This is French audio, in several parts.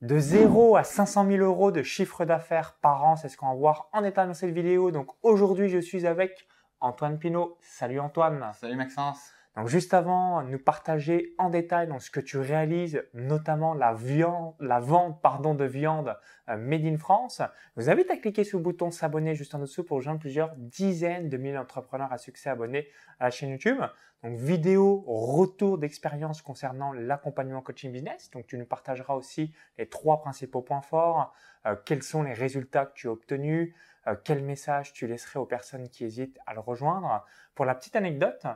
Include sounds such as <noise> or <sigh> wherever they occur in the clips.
De 0 à 500 000 euros de chiffre d'affaires par an, c'est ce qu'on va voir en détail dans cette vidéo. Donc aujourd'hui, je suis avec Antoine Pinault. Salut Antoine. Salut Maxence. Donc juste avant, nous partager en détail ce que tu réalises, notamment la, vente de viande euh, made in France. Je vous invite à cliquer sur le bouton s'abonner juste en dessous pour rejoindre plusieurs dizaines de milliers d'entrepreneurs à succès abonnés à la chaîne YouTube. Donc vidéo, retour d'expérience concernant l'accompagnement coaching business. Donc tu nous partageras aussi les trois principaux points forts, euh, quels sont les résultats que tu as obtenus, euh, quel message tu laisserais aux personnes qui hésitent à le rejoindre? Pour la petite anecdote,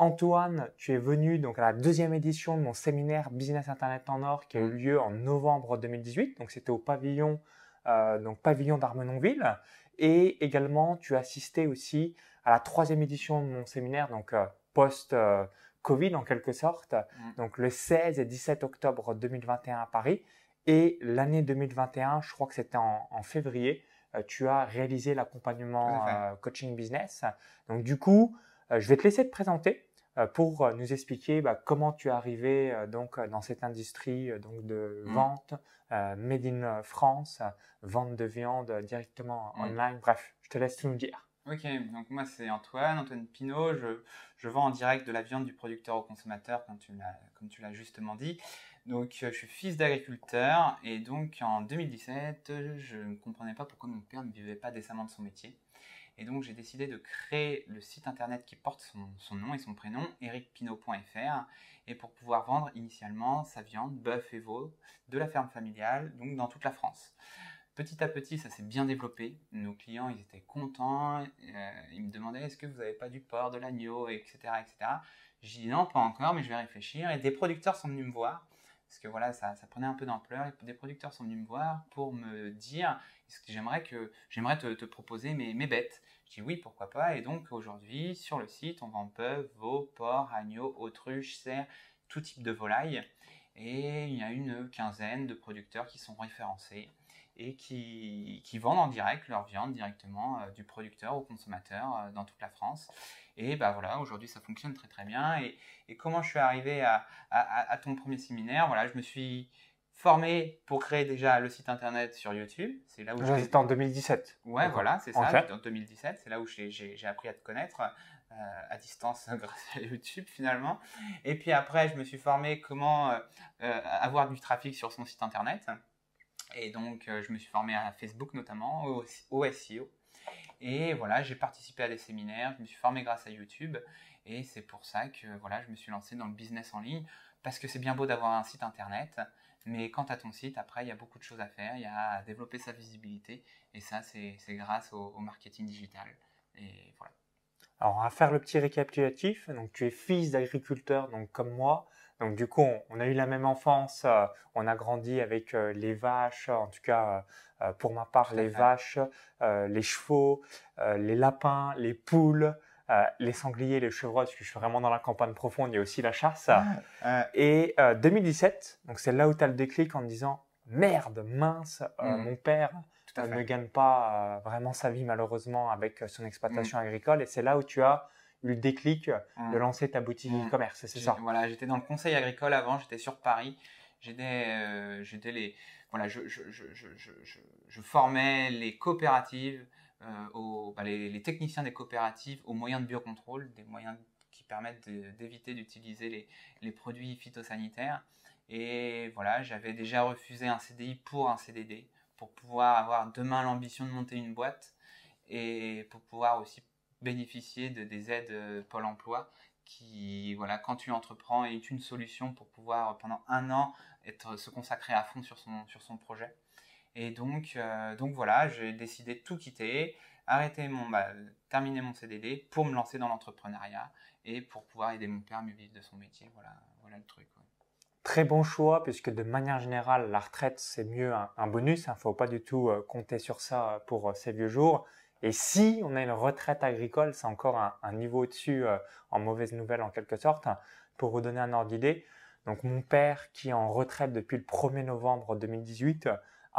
Antoine, tu es venu donc à la deuxième édition de mon séminaire Business Internet en Or qui a eu lieu en novembre 2018. Donc c'était au pavillon, euh, donc pavillon d'Armenonville. Et également, tu as assisté aussi à la troisième édition de mon séminaire, donc euh, post-Covid en quelque sorte. Mm. Donc le 16 et 17 octobre 2021 à Paris. Et l'année 2021, je crois que c'était en, février, euh, tu as réalisé l'accompagnement coaching business. Donc du coup, je vais te laisser te présenter. Euh, pour euh, nous expliquer bah, comment tu es arrivé euh, donc dans cette industrie donc de mmh. vente made in France, vente de viande directement mmh. online. Bref, je te laisse tout nous dire. Ok, donc moi c'est Antoine, Antoine Pinault. Je, je, vends en direct de la viande du producteur au consommateur, comme tu l'as justement dit. Donc je suis fils d'agriculteur et donc en 2017, je ne comprenais pas pourquoi mon père ne vivait pas décemment de son métier. Et donc j'ai décidé de créer le site internet qui porte son, nom et son prénom, ericpinot.fr, et pour pouvoir vendre initialement sa viande, bœuf et veau, de la ferme familiale, donc dans toute la France. Petit à petit, ça s'est bien développé. Nos clients, ils étaient contents. Euh, ils me demandaient est-ce que vous n'avez pas du porc, de l'agneau, etc., etc. J'ai dit non, pas encore, mais je vais réfléchir. Et des producteurs sont venus me voir parce que voilà, ça, ça prenait un peu d'ampleur. Des producteurs sont venus me voir pour me dire j'aimerais que j'aimerais te, proposer mes, mes bêtes. Je dis oui, pourquoi pas. Et donc aujourd'hui, sur le site, on vend bœuf, veau, porc, agneau, autruche, cerf, tout type de volaille. Et il y a une quinzaine de producteurs qui sont référencés et qui, qui vendent en direct leur viande directement euh, du producteur au consommateur euh, dans toute la France. Et bah voilà, aujourd'hui ça fonctionne très très bien. Et, et comment je suis arrivé à, à, ton premier séminaire? Voilà, je me suis formé pour créer déjà le site internet sur YouTube. C'est là où j'étais en 2017. Ouais, voilà, c'est ça. En 2017, c'est là où j'ai appris à te connaître euh, à distance <laughs> grâce à YouTube finalement. Et puis après, je me suis formé comment euh, euh, avoir du trafic sur son site internet. Et donc, je me suis formé à Facebook notamment, au, au SEO. Et voilà, j'ai participé à des séminaires, je me suis formé grâce à YouTube. Et c'est pour ça que voilà, je me suis lancé dans le business en ligne. Parce que c'est bien beau d'avoir un site internet, mais quant à ton site, après, il y a beaucoup de choses à faire. Il y a à développer sa visibilité. Et ça, c'est grâce au, marketing digital. Et voilà. Alors, on va faire le petit récapitulatif. Donc, tu es fils d'agriculteur, donc comme moi. Donc, du coup, on, a eu la même enfance. Euh, on a grandi avec euh, les vaches, en tout cas, euh, pour ma part, les vaches, les chevaux, les lapins, les poules. Euh, les sangliers, les chevreuils, parce que je suis vraiment dans la campagne profonde, il y a aussi la chasse. Et 2017, euh, donc c'est là où tu as le déclic en disant merde, mince, euh, mm. mon père ne gagne pas vraiment sa vie malheureusement avec son exploitation mm. agricole. Et c'est là où tu as eu le déclic mm. de lancer ta boutique e-commerce, c'est ça Voilà, j'étais dans le conseil agricole avant, j'étais sur Paris. J'étais les voilà, je, je, je, je, formais les coopératives, aux, bah, les, techniciens des coopératives aux moyens de biocontrôle, des moyens qui permettent d'éviter d'utiliser les, les, produits phytosanitaires. Et voilà, j'avais déjà refusé un CDI pour un CDD, pour pouvoir avoir demain l'ambition de monter une boîte et pour pouvoir aussi bénéficier de, des aides euh, Pôle Emploi qui, voilà, quand tu entreprends, est une solution pour pouvoir pendant un an être, se consacrer à fond sur son, sur son projet. Et donc, euh, donc voilà, j'ai décidé de tout quitter, arrêter mon, bah, terminer mon CDD pour me lancer dans l'entrepreneuriat et pour pouvoir aider mon père à mieux vivre de son métier. Voilà, voilà le truc. Très bon choix, puisque de manière générale, la retraite, c'est mieux un, bonus. Il hein. ne faut pas du tout euh, compter sur ça pour euh, ces vieux jours. Et si on a une retraite agricole, c'est encore un, niveau au-dessus, en mauvaise nouvelle en quelque sorte. Pour vous donner un ordre d'idée, donc mon père qui est en retraite depuis le 1er novembre 2018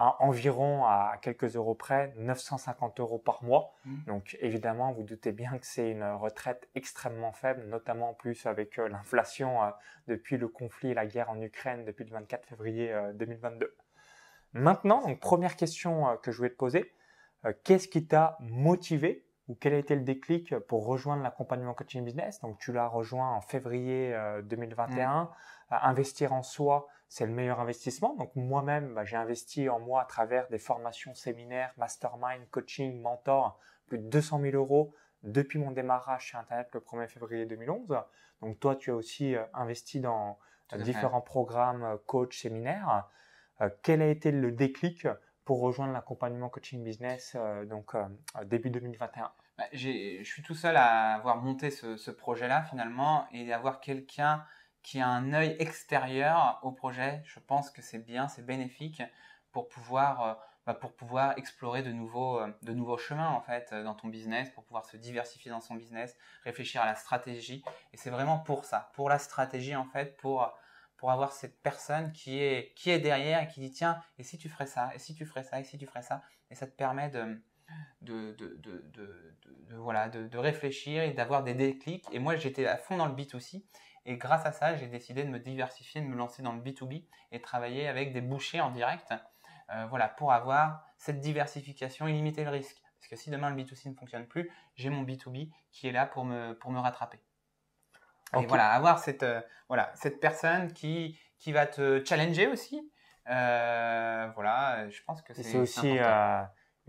à environ à quelques euros près 950 euros par mois. Mmh. Donc évidemment, vous doutez bien que c'est une retraite extrêmement faible, notamment en plus avec euh, l'inflation euh, depuis le conflit et la guerre en Ukraine depuis le 24 février 2022. Euh, Maintenant, donc, première question que je voulais te poser, qu'est-ce qui t'a motivé ou quel a été le déclic pour rejoindre l'accompagnement coaching business? Donc, tu l'as rejoint en février 2021. Mmh. investir en soi, c'est le meilleur investissement. Donc, moi-même, bah, j'ai investi en moi à travers des formations, séminaires, mastermind, coaching, mentor, plus de 200 000 euros depuis mon démarrage sur Internet le 1er février 2011. Donc, toi, tu as aussi euh, investi dans différents programmes, euh, coach, séminaires. Euh, quel a été le déclic pour rejoindre l'accompagnement coaching business donc début 2021 bah, Je suis tout seul à avoir monté ce, projet-là finalement et avoir quelqu'un qui a un œil extérieur au projet. Je pense que c'est bien, c'est bénéfique pour pouvoir, bah, pour pouvoir explorer de nouveaux, de nouveaux chemins en fait dans ton business, pour pouvoir se diversifier dans son business, réfléchir à la stratégie. Et c'est vraiment pour ça, pour la stratégie en fait, pour pour avoir cette personne qui est, qui est derrière et qui dit tiens, et si tu ferais ça, et si tu ferais ça, et si tu ferais ça, et ça te permet de, de, de, de, voilà, de, réfléchir et d'avoir des déclics. Et moi, j'étais à fond dans le B2C, et grâce à ça, j'ai décidé de me diversifier, de me lancer dans le B2B et travailler avec des bouchers en direct, euh, voilà, pour avoir cette diversification et limiter le risque. Parce que si demain le B2C ne fonctionne plus, j'ai mon B2B qui est là pour me, pour me rattraper. Et voilà, avoir cette, euh, voilà, cette personne qui, qui va te challenger aussi. Euh, voilà, je pense que c'est. C'est aussi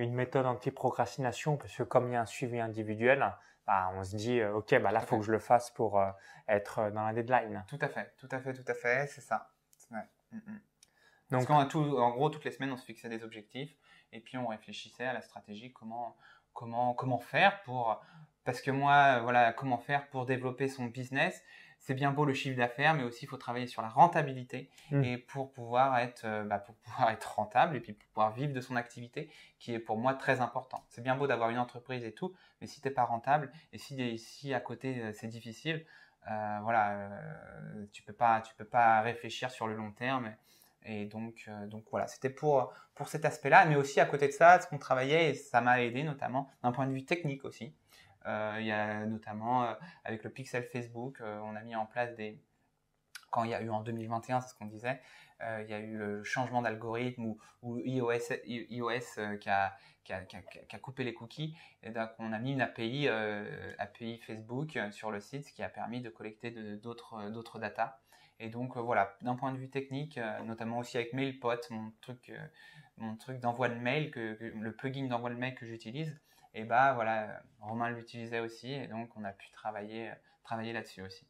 une méthode anti-procrastination parce que comme il y a un suivi individuel, bah, on se dit, ok, bah là, il faut que je le fasse pour être dans la deadline. Tout à fait, tout à fait, tout à fait, c'est ça. Mm, mm. Donc, Parce tout, en gros, toutes les semaines, on se fixait des objectifs et puis on réfléchissait à la stratégie, comment, comment, comment faire pour parce que moi, voilà, comment faire pour développer son business C'est bien beau le chiffre d'affaires, mais aussi il faut travailler sur la rentabilité mmh. et pour pouvoir être, euh, bah, pour pouvoir être rentable et puis pour pouvoir vivre de son activité, qui est pour moi très important. C'est bien beau d'avoir une entreprise et tout, mais si t'es pas rentable et si, si à côté euh, c'est difficile, euh, voilà, tu peux pas, tu peux pas réfléchir sur le long terme. Et donc, donc voilà, c'était pour, pour cet aspect-là, mais aussi à côté de ça, ce qu'on travaillait, et ça m'a aidé notamment d'un point de vue technique aussi. Euh, il y a notamment euh, avec le pixel Facebook, euh, on a mis en place des, quand il y a eu en 2021, c'est ce qu'on disait, il y a eu le changement d'algorithme ou, iOS, iOS qui, a, qui, a, qui, a, coupé les cookies. Et donc, on a mis une API, API Facebook sur le site, qui a permis de collecter d'autres d'autres data. Et donc, voilà, d'un point de vue technique, notamment aussi avec MailPot, mon truc, mon truc d'envoi de mail, que, le plugin d'envoi de mail que j'utilise, et bah voilà, Romain l'utilisait aussi et donc on a pu travailler, là-dessus aussi.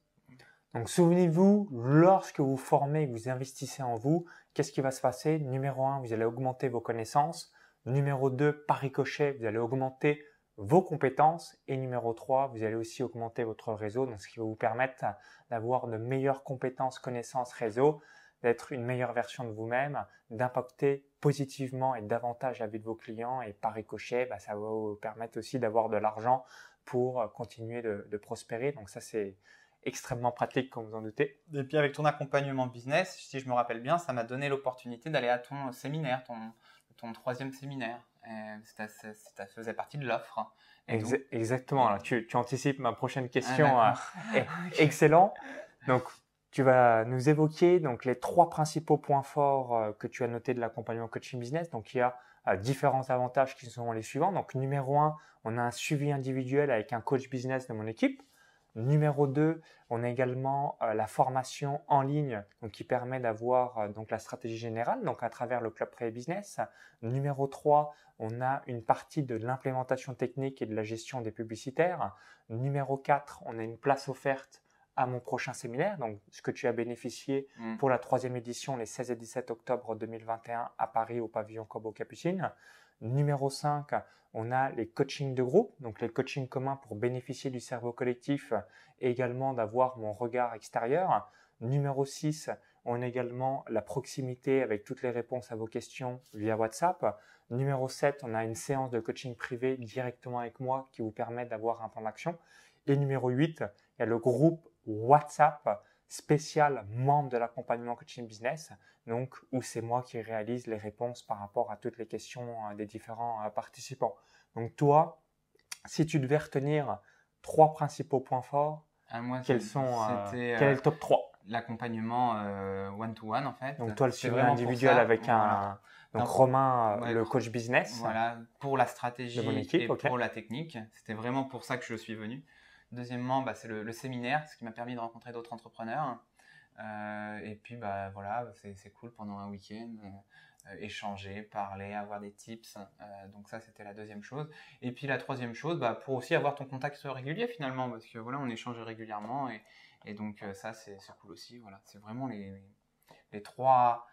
Donc souvenez-vous, lorsque vous formez, vous investissez en vous, qu'est-ce qui va se passer? Numéro 1, vous allez augmenter vos connaissances. Numéro 2, par ricochet, vous allez augmenter vos compétences. Et numéro 3, vous allez aussi augmenter votre réseau, ce qui va vous permettre d'avoir de meilleures compétences, connaissances, réseau d'être une meilleure version de vous-même, d'impacter positivement et davantage la vie de vos clients et par ricochet, bah, ça va vous permettre aussi d'avoir de l'argent pour euh, continuer de, prospérer. Donc ça, c'est extrêmement pratique, comme vous en doutez. Et puis avec ton accompagnement business, si je me rappelle bien, ça m'a donné l'opportunité d'aller à ton séminaire, ton, ton troisième séminaire. Ça faisait partie de l'offre. Exactement. Alors, tu, tu, anticipes ma prochaine question. Ah, euh, <laughs> excellent. Donc, tu vas nous évoquer donc les trois principaux points forts euh, que tu as notés de l'accompagnement coaching business. Donc il y a euh, différents avantages qui sont les suivants. Donc numéro un, on a un suivi individuel avec un coach business de mon équipe. Numéro 2, on a également euh, la formation en ligne donc qui permet d'avoir donc la stratégie générale donc à travers le club pré business. Numéro 3, on a une partie de l'implémentation technique et de la gestion des publicitaires. Numéro 4, on a une place offerte à mon prochain séminaire, donc ce que tu as bénéficié mm. pour la troisième édition les 16 et 17 octobre 2021 à Paris au pavillon Corbeau Capucine. Numéro 5, on a les coachings de groupe, donc les coachings communs pour bénéficier du cerveau collectif et également d'avoir mon regard extérieur. Numéro 6, on a également la proximité avec toutes les réponses à vos questions via WhatsApp. Numéro 7, on a une séance de coaching privé directement avec moi qui vous permet d'avoir un plan d'action. Et numéro 8, il y a le groupe WhatsApp spécial membre de l'accompagnement coaching business, donc où c'est moi qui réalise les réponses par rapport à toutes les questions euh, des différents euh, participants. Donc toi, si tu devais retenir trois principaux points forts, ah, quels sont euh, Quel est le top 3 L'accompagnement one-to-one en fait. Donc toi, le suivi individuel avec un, Donc Romain, le coach business. Voilà, pour la stratégie et pour la technique. C'était vraiment pour ça que je suis venu. Deuxièmement, bah, c'est le, séminaire, ce qui m'a permis de rencontrer d'autres entrepreneurs. et puis, bah, voilà, c'est cool pendant un week-end. Euh, échanger, parler, avoir des tips. Euh, donc ça, c'était la deuxième chose. Et puis la troisième chose, bah, pour aussi avoir ton contact régulier finalement, parce que voilà, on échange régulièrement et, donc euh, ça, c'est cool aussi. Voilà, c'est vraiment les, trois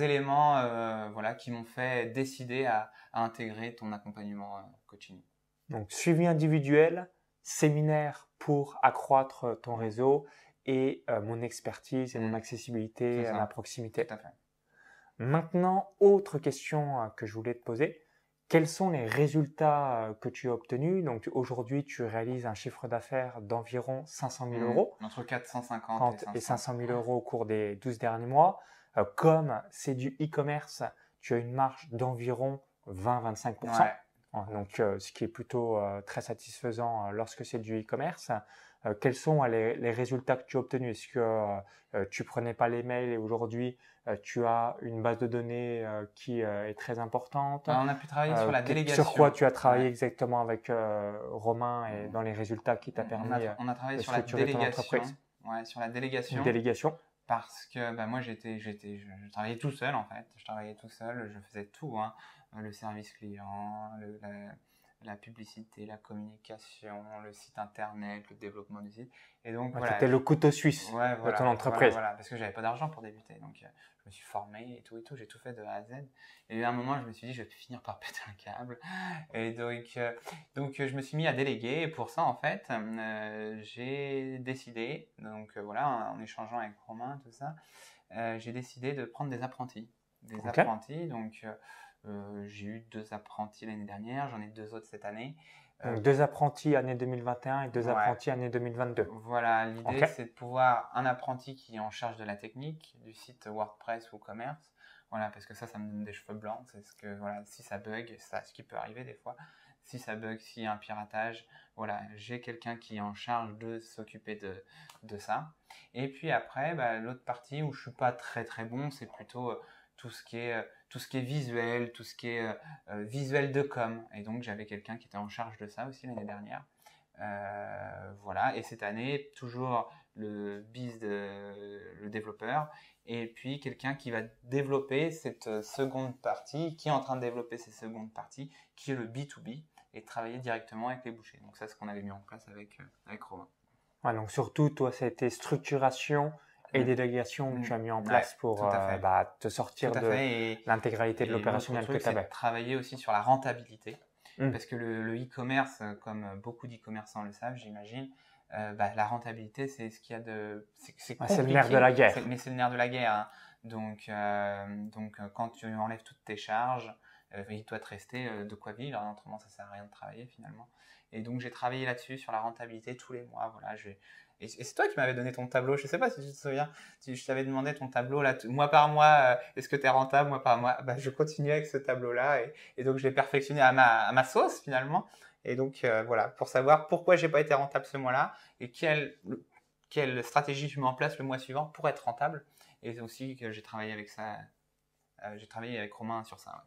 éléments qui m'ont fait décider à, intégrer ton accompagnement coaching. Donc suivi individuel, séminaire pour accroître ton réseau et mon expertise et mon mmh. accessibilité à la proximité. Tout à fait. Maintenant, autre question euh, que je voulais te poser. Quels sont les résultats euh, que tu as obtenus? Donc aujourd'hui, tu réalises un chiffre d'affaires d'environ 500 000 mmh. euros. Entre 450 et 500 000 euros au cours des 12 derniers mois. Euh, comme c'est du e-commerce, tu as une marge d'environ 20-25%. Donc, ce qui est plutôt très satisfaisant lorsque c'est du e-commerce. quels sont les, résultats que tu as obtenus? Est-ce que tu prenais pas les mails et aujourd'hui euh, tu as une base de données euh, qui euh, est très importante? on a pu travailler sur la délégation. Sur quoi tu as travaillé exactement avec Romain et dans les résultats qui t'a permis on a, travaillé sur la délégation. Ouais, sur la délégation. délégation. Parce que bah, moi, j'étais, j'étais, je, travaillais tout seul en fait. Je travaillais tout seul, je faisais tout. Hein. Le service client, le, la publicité, la communication, le site internet, le développement du site. Et donc, voilà. C'était le couteau suisse de ton entreprise. Voilà, parce que j'avais pas d'argent pour débuter. Donc, euh, je me suis formé et tout et tout. J'ai tout fait de A à Z. Et à un moment, je me suis dit, je vais finir par <laughs> péter un câble. Et donc, euh, donc je me suis mis à déléguer. Et pour ça, en fait, euh, j'ai décidé, donc voilà, en, échangeant avec Romain, tout ça, j'ai décidé de prendre des apprentis. Des apprentis, donc euh, j'ai eu deux apprentis l'année dernière, j'en ai deux autres cette année. Euh, deux apprentis année 2021 et deux apprentis année 2022. Voilà, l'idée c'est de pouvoir un apprenti qui est en charge de la technique, du site WordPress ou commerce. Voilà, parce que ça, ça me donne des cheveux blancs. C'est ce que, voilà, si ça bug, ça, ce qui peut arriver des fois. Si ça bug, s'il y a un piratage, voilà, j'ai quelqu'un qui est en charge de s'occuper de, de, ça. Et puis après, bah, l'autre partie où je suis pas très très bon, c'est plutôt euh, tout ce qui est tout ce qui est visuel, tout ce qui est euh, euh, visuel de com. Et donc j'avais quelqu'un qui était en charge de ça aussi l'année dernière. Euh, voilà, et cette année, toujours le biz de le développeur, et puis quelqu'un qui va développer cette seconde partie, qui est en train de développer cette seconde partie, qui est le B2B, et travailler directement avec les bouchers. Donc ça, c'est ce qu'on avait mis en place avec, avec Romain. donc surtout, toi, ça a été structuration, et des délégations que tu as mis en place pour euh, bah, te sortir de l'intégralité de l'opérationnel que tu avais. Travailler aussi sur la rentabilité. Mmh. Parce que le e-commerce, comme beaucoup d'e-commerçants le savent, j'imagine, euh, bah, la rentabilité, c'est ce qu'il y a de. C'est le nerf de la guerre. Mais c'est le nerf de la guerre. Hein. Donc, euh, donc, quand tu enlèves toutes tes charges, il doit te rester de quoi vivre. Autrement, ça sert à rien de travailler finalement. Et donc, j'ai travaillé là-dessus, sur la rentabilité tous les mois. Voilà, je et, c'est toi qui m'avais donné ton tableau. Je sais pas si tu te souviens. je t'avais demandé ton tableau là, mois par mois. Euh, est-ce que tu es rentable mois par mois? Bah, Je continue avec ce tableau-là. Et, donc, je l'ai perfectionné à ma, sauce finalement. Et donc, euh, voilà, pour savoir pourquoi j'ai pas été rentable ce mois-là et quelle, quelle stratégie je mets en place le mois suivant pour être rentable. Et aussi que j'ai travaillé avec ça. Euh, j'ai travaillé avec Romain sur ça.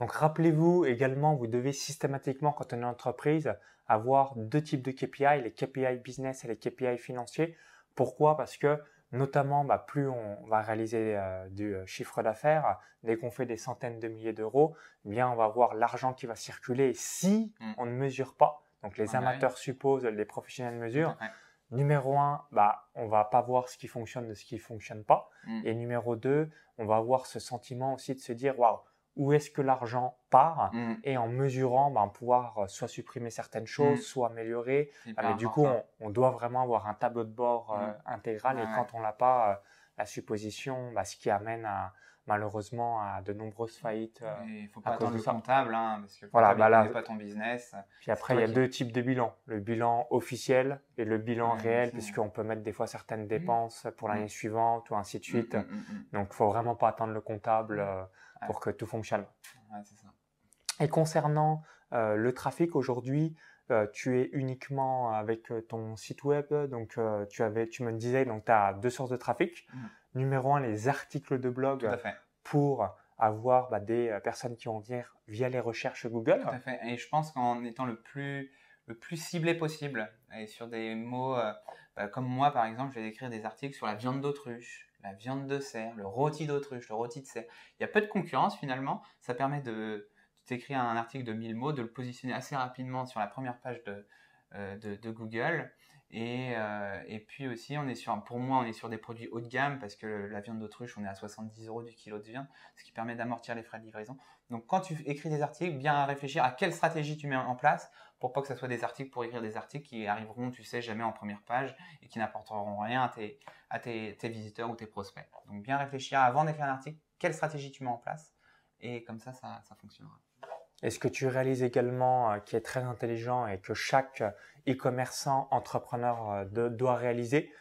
Donc rappelez-vous également, vous devez systématiquement, quand on est entreprise, avoir deux types de KPI, les KPI business et les KPI financiers. Pourquoi? Parce que notamment, bah, plus on va réaliser euh, du euh, chiffre d'affaires, dès qu'on fait des centaines de milliers d'euros, eh bien on va voir l'argent qui va circuler si mm. on ne mesure pas. Donc les amateurs supposent, les professionnels mesurent. Numéro un, bah, on va pas voir ce qui fonctionne de ce qui fonctionne pas. Mm. Et numéro deux, on va avoir ce sentiment aussi de se dire, waouh, où est-ce que l'argent part mm. et en mesurant, ben, pouvoir euh, soit supprimer certaines choses, mm. soit améliorer. Mais du coup, on, doit vraiment avoir un tableau de bord euh, mm. intégral et quand on l'a pas, euh, la supposition, bah, ce qui amène à, malheureusement à de nombreuses faillites. il ne faut pas attendre le comptable, hein, parce que voilà, bah pas ton business. Puis après, il y a deux types de bilans. Le bilan officiel et le bilan réel, puisqu'on peut mettre des fois certaines dépenses pour l'année suivante ou ainsi de suite. Donc, il ne faut vraiment pas attendre le comptable pour que tout fonctionne. Et concernant euh, le trafic aujourd'hui, euh, tu es uniquement avec euh, ton site web, donc tu avais, tu me disais, donc tu as deux sources de trafic. Numéro un, les articles de blog pour avoir bah, des personnes qui vont venir via les recherches Google. Tout à fait. Et je pense qu'en étant le plus, le plus ciblé possible, et sur des mots bah, comme moi par exemple, je vais écrire des articles sur la viande d'autruche, la viande de cerf, le rôti d'autruche, le rôti de cerf. Il y a peu de concurrence finalement. Ça permet de, t'écrire un article de 1000 mots, de le positionner assez rapidement sur la première page de, de Google euh, et, puis aussi, on est sur, pour moi, on est sur des produits haut de gamme parce que la viande d'autruche, on est à 70 euros du kilo de viande, ce qui permet d'amortir les frais de livraison. Donc, quand tu écris des articles, bien réfléchir à quelle stratégie tu mets en place pour pas que ce soit des articles pour écrire des articles qui arriveront, tu sais, jamais en première page et qui n'apporteront rien à tes, visiteurs ou tes prospects. Donc, bien réfléchir avant d'écrire un article, quelle stratégie tu mets en place et comme ça, ça fonctionnera. Et ce que tu réalises également, euh, qui est très intelligent et que chaque e-commerçant, entrepreneur euh, doit réaliser,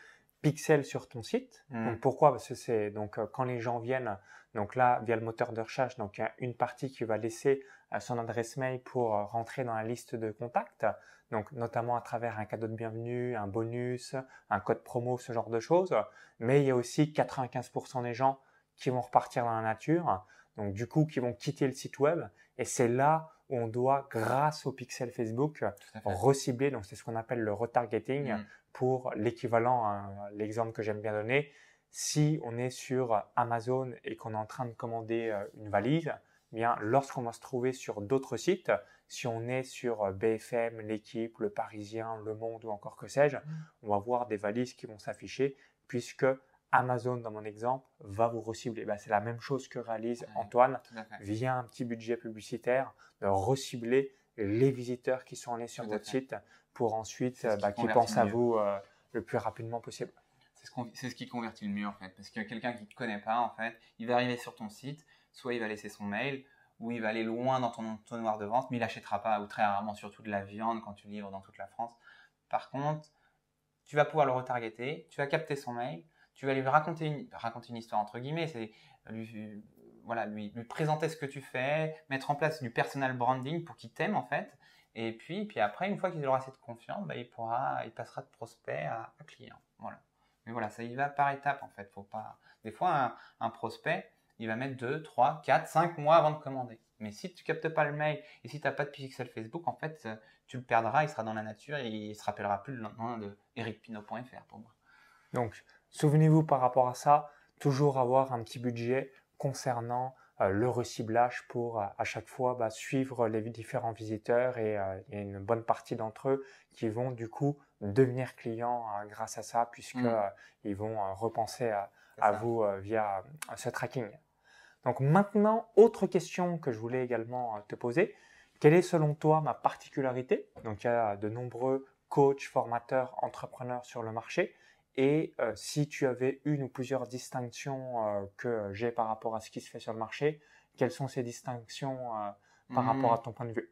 pixel sur ton site. Mmh. Donc pourquoi? Parce que c'est donc euh, quand les gens viennent, donc là via le moteur de recherche, donc il y a une partie qui va laisser son adresse mail pour rentrer dans la liste de contacts, donc notamment à travers un cadeau de bienvenue, un bonus, un code promo, ce genre de choses. Mais il y a aussi 95% des gens qui vont repartir dans la nature, donc du coup qui vont quitter le site web et c'est là où on doit, grâce au pixel Facebook, recibler. Donc, c'est ce qu'on appelle le retargeting mm. pour l'équivalent, hein, l'exemple que j'aime bien donner. Si on est sur Amazon et qu'on est en train de commander euh, une valise, eh bien, lorsqu'on va se trouver sur d'autres sites, si on est sur euh, BFM, l'équipe, le Parisien, le Monde ou encore que sais-je, mm. on va voir des valises qui vont s'afficher puisque Amazon, dans mon exemple, va vous recibler. Ben, c'est la même chose que réalise Antoine via un petit budget publicitaire, de recibler les visiteurs qui sont allés sur votre site pour ensuite bah, qui pensent à vous euh, le plus rapidement possible. C'est ce, qui convertit le mieux en fait. Parce que quelqu'un qui ne te connaît pas, en fait, il va arriver sur ton site, soit il va laisser son mail, ou il va aller loin dans ton entonnoir de vente, mais il n'achètera pas, ou très rarement surtout de la viande quand tu livres dans toute la France. Par contre, tu vas pouvoir le retargeter, tu vas capter son mail, tu vas lui raconter une, raconter une histoire entre guillemets, c'est lui, voilà, lui, présenter ce que tu fais, mettre en place du personal branding pour qu'il t'aime en fait. Et puis, puis après, une fois qu'il aura cette confiance, bah, il pourra, il passera de prospect à, client. Voilà. Mais voilà, ça y va par étapes en fait. Faut pas. Des fois, un, prospect, il va mettre 2, 3, 4, 5 mois avant de commander. Mais si tu captes pas le mail et si tu n'as pas de pixel Facebook, en fait, tu le perdras, il sera dans la nature et il se rappellera plus le lendemain de ericpino.fr pour moi. Donc, Souvenez-vous par rapport à ça, toujours avoir un petit budget concernant euh, le reciblage pour euh, à chaque fois bah, suivre les différents visiteurs et euh, a une bonne partie d'entre eux qui vont du coup devenir clients grâce à ça puisque mm. ils vont repenser à, vous via ce tracking. Donc maintenant, autre question que je voulais également te poser. Quelle est selon toi ma particularité? Donc il y a de nombreux coachs, formateurs, entrepreneurs sur le marché. Et euh, si tu avais une ou plusieurs distinctions euh, que j'ai par rapport à ce qui se fait sur le marché, quelles sont ces distinctions euh, par hmm. rapport à ton point de vue?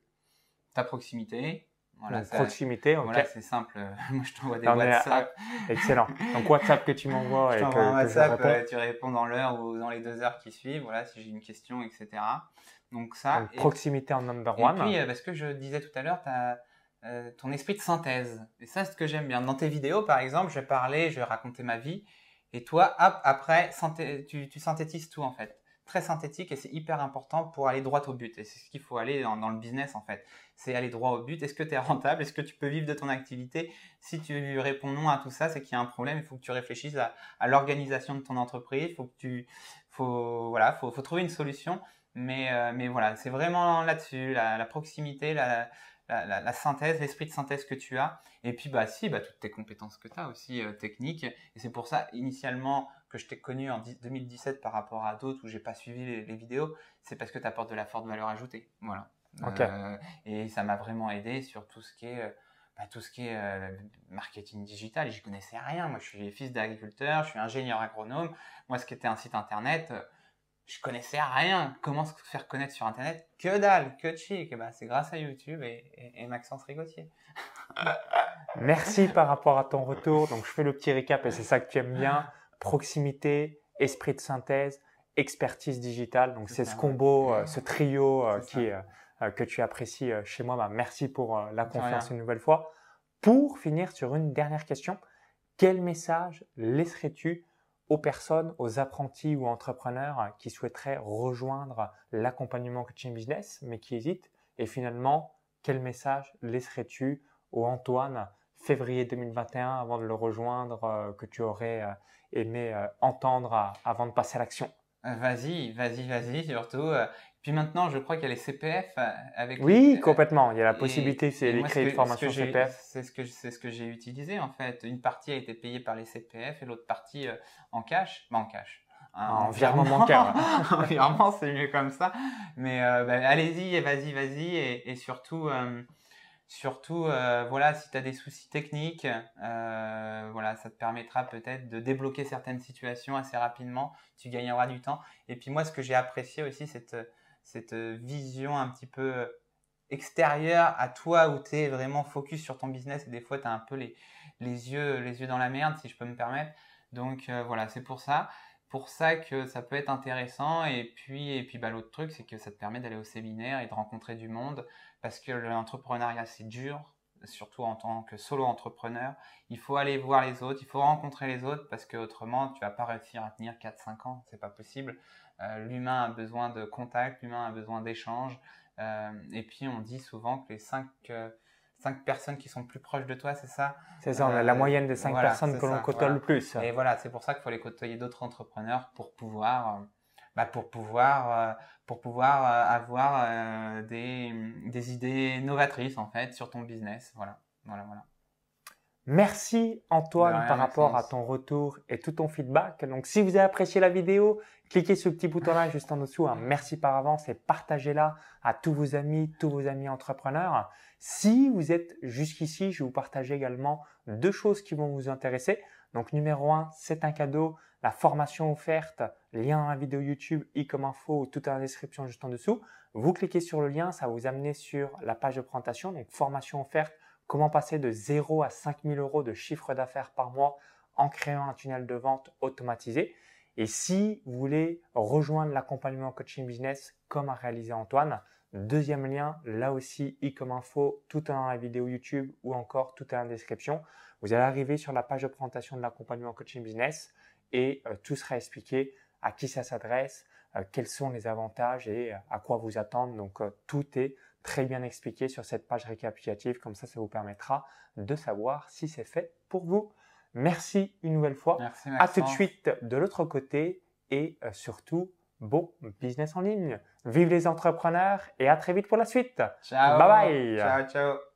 Ta proximité. Voilà, proximité, ok. Voilà, c'est simple. <laughs> Moi, je t'envoie des WhatsApp. excellent. Donc, WhatsApp que tu m'envoies. je t'envoie un WhatsApp, tu réponds dans l'heure ou dans les deux heures qui suivent. Voilà, si j'ai une question, etc. Donc, ça. proximité en number one. Et puis, parce que je disais tout à l'heure, tu as euh, ton esprit de synthèse. Et ça, c'est ce que j'aime bien. Dans tes vidéos, par exemple, je parler, je raconter ma vie. Et toi, après, tu, synthétises tout, en fait. Très synthétique et c'est hyper important pour aller droit au but. Et c'est ce qu'il faut aller dans, le business, en fait. C'est aller droit au but. Est-ce que tu es rentable? Est-ce que tu peux vivre de ton activité? Si tu réponds non à tout ça, c'est qu'il y a un problème. Il faut que tu réfléchisses à, l'organisation de ton entreprise. Il faut que tu, voilà, faut, faut trouver une solution. Mais, euh, mais voilà, c'est vraiment là-dessus, la, la, proximité, la, la, synthèse, l'esprit de synthèse que tu as. Et puis, bah, si, bah, toutes tes compétences que tu as aussi euh, techniques. Et c'est pour ça, initialement, que je t'ai connu en 2017 par rapport à d'autres où j'ai pas suivi les, vidéos, c'est parce que tu apportes de la forte valeur ajoutée. Voilà. Euh, et ça m'a vraiment aidé sur tout ce qui est, euh, bah, tout ce qui est marketing digital. J'y connaissais rien. Moi, je suis fils d'agriculteur, je suis ingénieur agronome. Moi, ce qui était un site internet, je connaissais rien. Comment se faire connaître sur Internet? Que dalle, que chic. Et ben, c'est grâce à YouTube et, Maxence Rigotier. <laughs> Merci par rapport à ton retour. Donc, je fais le petit récap et c'est ça que tu aimes bien. Proximité, esprit de synthèse, expertise digitale. Donc, c'est ce combo, euh, ce trio euh, qui, euh, que tu apprécies chez moi. Bah, merci pour la confiance une nouvelle fois. Pour finir sur une dernière question, quel message laisserais-tu aux personnes, aux apprentis ou entrepreneurs qui souhaiteraient rejoindre l'accompagnement coaching business, mais qui hésitent Et finalement, quel message laisserais-tu au Antoine février 2021 avant de le rejoindre euh, que tu aurais euh, aimé euh, entendre avant de passer à l'action? Vas-y, vas-y, vas-y, surtout. Puis maintenant, je crois qu'il y a les CPF avec. Oui, complètement. Il y a la possibilité, c'est les crédits de formation CPF. C'est ce que c'est ce que j'ai utilisé en fait. Une partie a été payée par les CPF et l'autre partie en cash, bah, en cash. Hein, en, virement bancaire. <laughs> en virement, c'est mieux comme ça. Mais bah, allez-y, vas-y, vas-y, et, et surtout. Surtout, euh, voilà, si tu as des soucis techniques, euh, voilà, ça te permettra peut-être de débloquer certaines situations assez rapidement. Tu gagneras du temps. Et puis moi, ce que j'ai apprécié aussi, cette, cette vision un petit peu extérieure à toi où tu es vraiment focus sur ton business et des fois tu as un peu les, les, yeux, les yeux dans la merde, si je peux me permettre. Donc euh, voilà, c'est pour ça pour ça que ça peut être intéressant. Et puis, et puis bah, l'autre truc, c'est que ça te permet d'aller au séminaire et de rencontrer du monde parce que l'entrepreneuriat, c'est dur, surtout en tant que solo entrepreneur. Il faut aller voir les autres, il faut rencontrer les autres parce que autrement, tu vas pas réussir à tenir 4-5 ans, c'est pas possible. Euh, l'humain a besoin de contact, l'humain a besoin d'échange. Euh, et puis, on dit souvent que les 5 cinq personnes qui sont plus proches de toi, c'est ça? C'est ça, on a la euh, moyenne des cinq personnes que l'on côtoie le plus. Et voilà, c'est pour ça qu'il faut aller côtoyer d'autres entrepreneurs pour pouvoir, euh, bah, pour pouvoir, euh, pour pouvoir avoir des, des, idées novatrices en fait sur ton business. Voilà, voilà, voilà. Merci Antoine par rapport à ton retour et tout ton feedback. Donc si vous avez apprécié la vidéo, cliquez sur le petit bouton là juste en dessous. Hein. Merci par avance et partagez-la à tous vos amis, tous vos amis entrepreneurs. Si vous êtes jusqu'ici, je vais vous partager également deux choses qui vont vous intéresser. Donc numéro un, c'est un cadeau, la formation offerte, lien dans la vidéo YouTube, i comme info, tout dans la description juste en dessous. Vous cliquez sur le lien, ça va vous amener sur la page de présentation, donc formation offerte Comment passer de 0 à 5000 euros de chiffre d'affaires par mois en créant un tunnel de vente automatisé. Et si vous voulez rejoindre l'accompagnement coaching business comme a réalisé Antoine, deuxième lien, là aussi, i comme info, tout est dans la vidéo YouTube ou encore tout est dans la description. Vous allez arriver sur la page de présentation de l'accompagnement coaching business et euh, tout sera expliqué à qui ça s'adresse, euh, quels sont les avantages et euh, à quoi vous attendre. Donc tout est très bien expliqué sur cette page récapitulative. Comme ça, ça vous permettra de savoir si c'est fait pour vous. Merci une nouvelle fois. Merci, à tout de suite de l'autre côté et surtout, bon business en ligne. Vive les entrepreneurs et à très vite pour la suite. Ciao. Bye bye. Ciao, ciao.